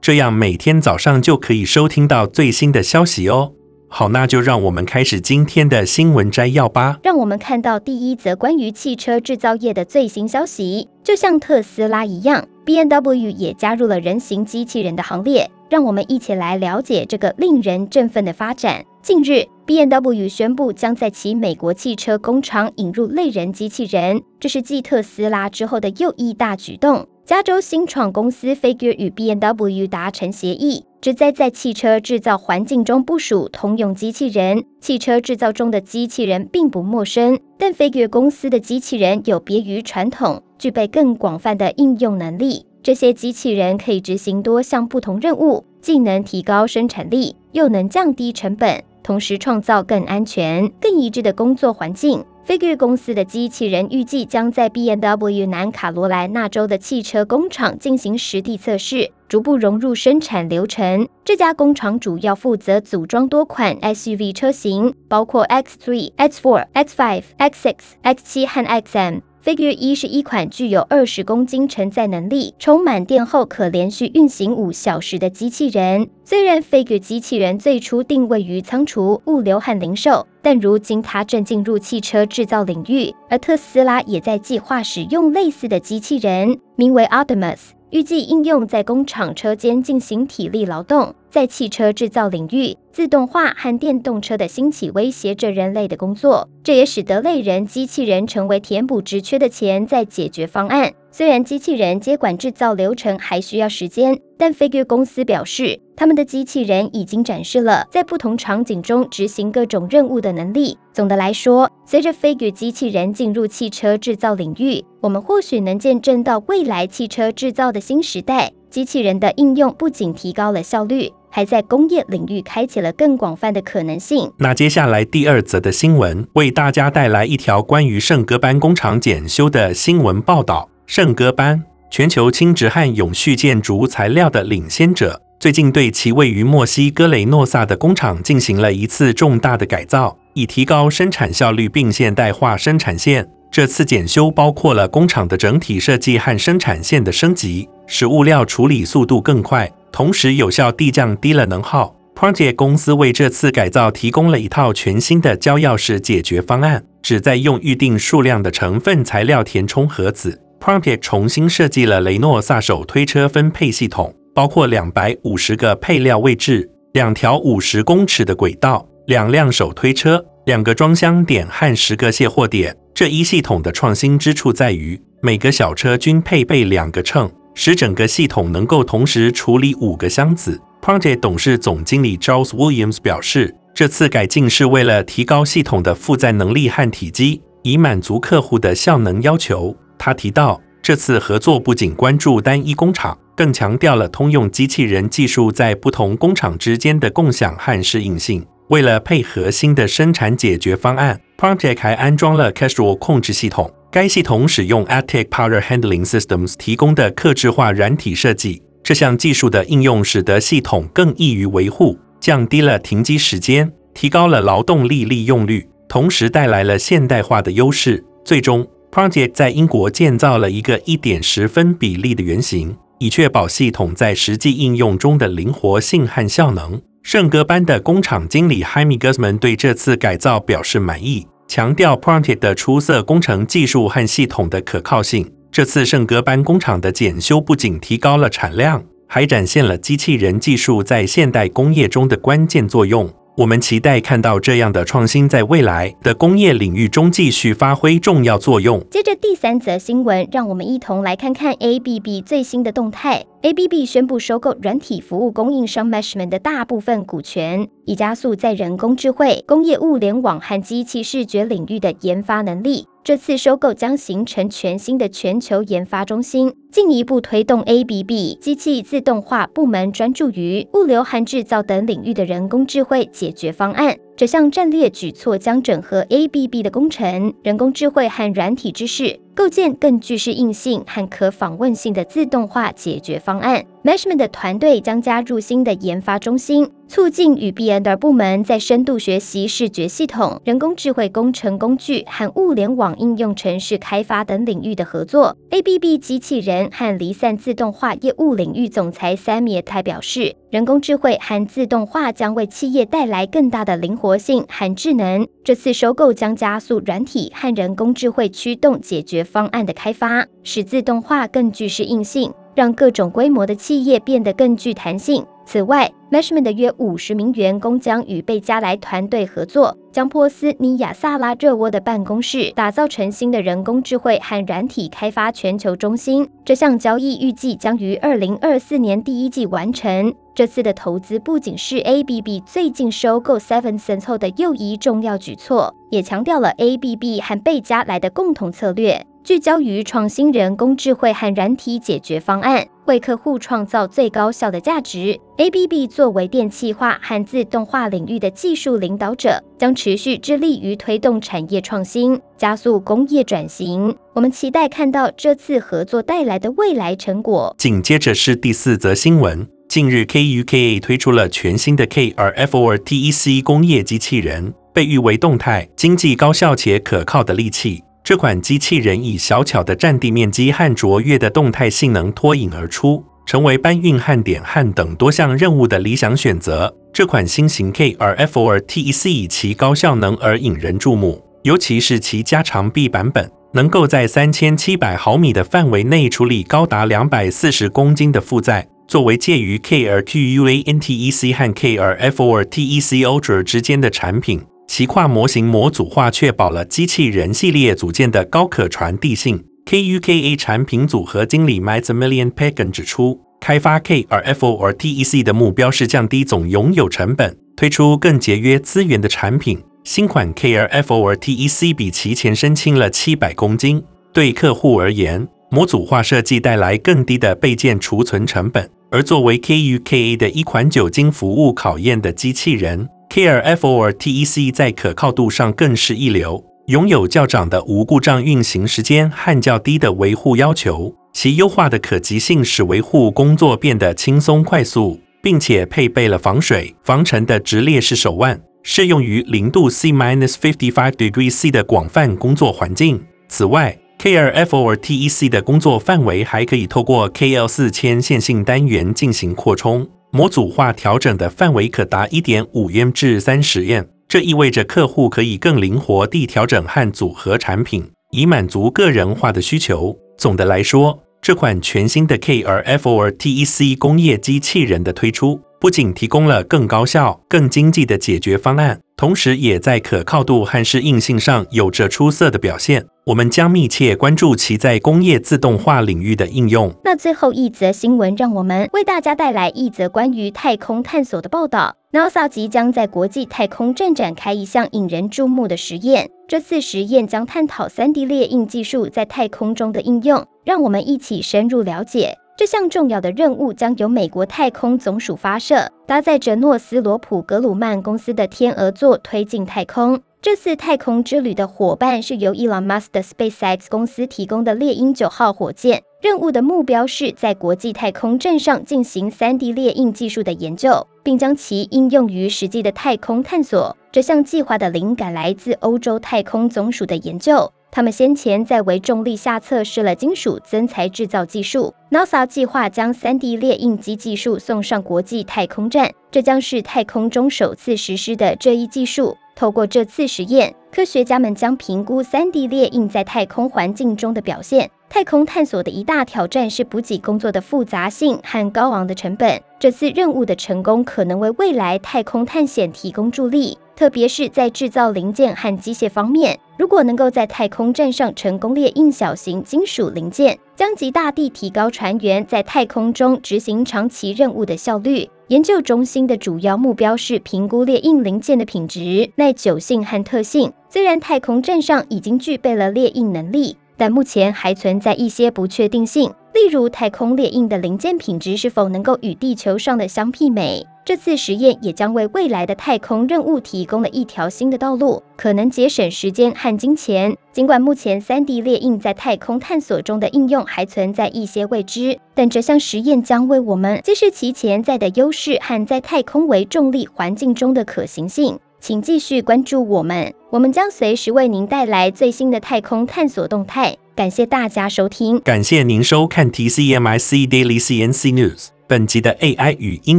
这样每天早上就可以收听到最新的消息哦。好，那就让我们开始今天的新闻摘要吧。让我们看到第一则关于汽车制造业的最新消息。就像特斯拉一样，BMW 也加入了人形机器人的行列。让我们一起来了解这个令人振奋的发展。近日，BMW 宣布将在其美国汽车工厂引入类人机器人，这是继特斯拉之后的又一大举动。加州新创公司 Figure 与 BMW 达成协议，旨在在汽车制造环境中部署通用机器人。汽车制造中的机器人并不陌生，但 Figure 公司的机器人有别于传统，具备更广泛的应用能力。这些机器人可以执行多项不同任务，既能提高生产力，又能降低成本，同时创造更安全、更一致的工作环境。飞趣公司的机器人预计将在 BMW 南卡罗来纳州的汽车工厂进行实地测试，逐步融入生产流程。这家工厂主要负责组装多款 SUV 车型，包括 X3、X4、X5、X6、X7 和 XM。Figure 一是一款具有二十公斤承载能力、充满电后可连续运行五小时的机器人。虽然 Figure 机器人最初定位于仓储、物流和零售，但如今它正进入汽车制造领域，而特斯拉也在计划使用类似的机器人，名为 Optimus。预计应用在工厂车间进行体力劳动，在汽车制造领域，自动化和电动车的兴起威胁着人类的工作，这也使得类人机器人成为填补职缺的潜在解决方案。虽然机器人接管制造流程还需要时间，但 Figure 公司表示，他们的机器人已经展示了在不同场景中执行各种任务的能力。总的来说，随着 Figure 机器人进入汽车制造领域，我们或许能见证到未来汽车制造的新时代。机器人的应用不仅提高了效率，还在工业领域开启了更广泛的可能性。那接下来第二则的新闻，为大家带来一条关于圣戈班工厂检修的新闻报道。圣戈班，全球轻质和永续建筑材料的领先者，最近对其位于墨西哥雷诺萨的工厂进行了一次重大的改造，以提高生产效率并现代化生产线。这次检修包括了工厂的整体设计和生产线的升级，使物料处理速度更快，同时有效地降低了能耗。Prontier 公司为这次改造提供了一套全新的胶钥匙解决方案，旨在用预定数量的成分材料填充盒子。Prompter 重新设计了雷诺萨手推车分配系统，包括两百五十个配料位置、两条五十公尺的轨道、两辆手推车、两个装箱点和十个卸货点。这一系统的创新之处在于，每个小车均配备两个秤，使整个系统能够同时处理五个箱子。prompter 董事总经理 Charles Williams 表示，这次改进是为了提高系统的负载能力和体积，以满足客户的效能要求。他提到，这次合作不仅关注单一工厂，更强调了通用机器人技术在不同工厂之间的共享和适应性。为了配合新的生产解决方案，Prontier 还安装了 Casual 控制系统。该系统使用 Attic Power Handling Systems 提供的客制化软体设计。这项技术的应用使得系统更易于维护，降低了停机时间，提高了劳动力利用率，同时带来了现代化的优势。最终，Prontier 在英国建造了一个一点十分比例的原型，以确保系统在实际应用中的灵活性和效能。圣戈班的工厂经理 Jaime Guzman 对这次改造表示满意，强调 Prontier 的出色工程技术和系统的可靠性。这次圣戈班工厂的检修不仅提高了产量，还展现了机器人技术在现代工业中的关键作用。我们期待看到这样的创新在未来的工业领域中继续发挥重要作用。接着第三则新闻，让我们一同来看看 ABB 最新的动态。ABB 宣布收购软体服务供应商 Meshman 的大部分股权，以加速在人工智慧、工业物联网和机器视觉领域的研发能力。这次收购将形成全新的全球研发中心，进一步推动 ABB 机器自动化部门专注于物流和制造等领域的人工智慧解决方案。这项战略举措将整合 ABB 的工程、人工智慧和软体知识，构建更具适应性和可访问性的自动化解决方案。Meshman 的团队将加入新的研发中心，促进与 B&R 部门在深度学习视觉系统、人工智慧工程工具和物联网应用程式开发等领域的合作。ABB 机器人和离散自动化业务领域总裁 Samiet 表示，人工智慧和自动化将为企业带来更大的灵活性和智能。这次收购将加速软体和人工智慧驱动解决方案的开发，使自动化更具适应性。让各种规模的企业变得更具弹性。此外，Meshman 的约五十名员工将与贝加莱团队合作，将波斯尼亚萨拉热窝的办公室打造成新的人工智慧和软体开发全球中心。这项交易预计将于二零二四年第一季完成。这次的投资不仅是 ABB 最近收购 Seven Sense 后的又一重要举措，也强调了 ABB 和贝加莱的共同策略。聚焦于创新人工智慧和软体解决方案，为客户创造最高效的价值。ABB 作为电气化和自动化领域的技术领导者，将持续致力于推动产业创新，加速工业转型。我们期待看到这次合作带来的未来成果。紧接着是第四则新闻：近日，KUKA 推出了全新的 KRFOR-TEC 工业机器人，被誉为动态、经济、高效且可靠的利器。这款机器人以小巧的占地面积和卓越的动态性能脱颖而出，成为搬运焊点焊等多项任务的理想选择。这款新型 KRFORTEC 以其高效能而引人注目，尤其是其加长臂版本，能够在三千七百毫米的范围内处理高达两百四十公斤的负载。作为介于 KRQUANTEC 和 K2FORTEC Ultra 之间的产品。其跨模型模组化确保了机器人系列组件的高可传递性。KUKA 产品组合经理 Maximilian Pagan 指出，开发 KR-F4 TEC 的目标是降低总拥有成本，推出更节约资源的产品。新款 KR-F4 TEC 比其前身轻了七百公斤。对客户而言，模组化设计带来更低的备件储存成本。而作为 KUKA 的一款久经服务考验的机器人。KLFORTEC 在可靠度上更是一流，拥有较长的无故障运行时间和较低的维护要求。其优化的可及性使维护工作变得轻松快速，并且配备了防水、防尘的直列式手腕，适用于零度 C-55 degree C 的广泛工作环境。此外，KLFORTEC 的工作范围还可以透过 KL4000 线性单元进行扩充。模组化调整的范围可达一点五 m 至三十 m，这意味着客户可以更灵活地调整和组合产品，以满足个人化的需求。总的来说，这款全新的 K R F O R T E C 工业机器人的推出，不仅提供了更高效、更经济的解决方案，同时也在可靠度和适应性上有着出色的表现。我们将密切关注其在工业自动化领域的应用。那最后一则新闻，让我们为大家带来一则关于太空探索的报道。NASA 即将在国际太空站展开一项引人注目的实验。这次实验将探讨 3D 列印技术在太空中的应用。让我们一起深入了解。这项重要的任务将由美国太空总署发射，搭载着诺斯罗普格鲁曼公司的天鹅座推进太空。这次太空之旅的伙伴是由 Elon Musk 的 SpaceX 公司提供的猎鹰九号火箭。任务的目标是在国际太空站上进行 3D 列印技术的研究，并将其应用于实际的太空探索。这项计划的灵感来自欧洲太空总署的研究，他们先前在微重力下测试了金属增材制造技术。NASA 计划将 3D 列印机技术送上国际太空站，这将是太空中首次实施的这一技术。透过这次实验，科学家们将评估 3D 列印在太空环境中的表现，太空探索的一大挑战是补给工作的复杂性和高昂的成本。这次任务的成功可能为未来太空探险提供助力，特别是在制造零件和机械方面。如果能够在太空站上成功列印小型金属零件，将极大地提高船员在太空中执行长期任务的效率。研究中心的主要目标是评估列印零件的品质、耐久性和特性。虽然太空站上已经具备了列印能力。但目前还存在一些不确定性，例如太空列印的零件品质是否能够与地球上的相媲美。这次实验也将为未来的太空任务提供了一条新的道路，可能节省时间和金钱。尽管目前 3D 列印在太空探索中的应用还存在一些未知，但这项实验将为我们揭示其潜在的优势和在太空微重力环境中的可行性。请继续关注我们，我们将随时为您带来最新的太空探索动态。感谢大家收听，感谢您收看 TCMIC Daily CNC News。本集的 AI 语音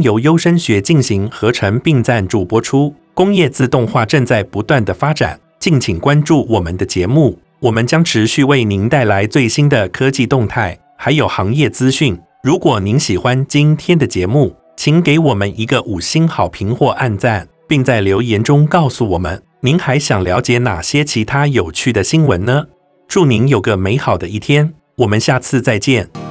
由优声学进行合成并赞助播出。工业自动化正在不断的发展，敬请关注我们的节目，我们将持续为您带来最新的科技动态，还有行业资讯。如果您喜欢今天的节目，请给我们一个五星好评或按赞。并在留言中告诉我们，您还想了解哪些其他有趣的新闻呢？祝您有个美好的一天，我们下次再见。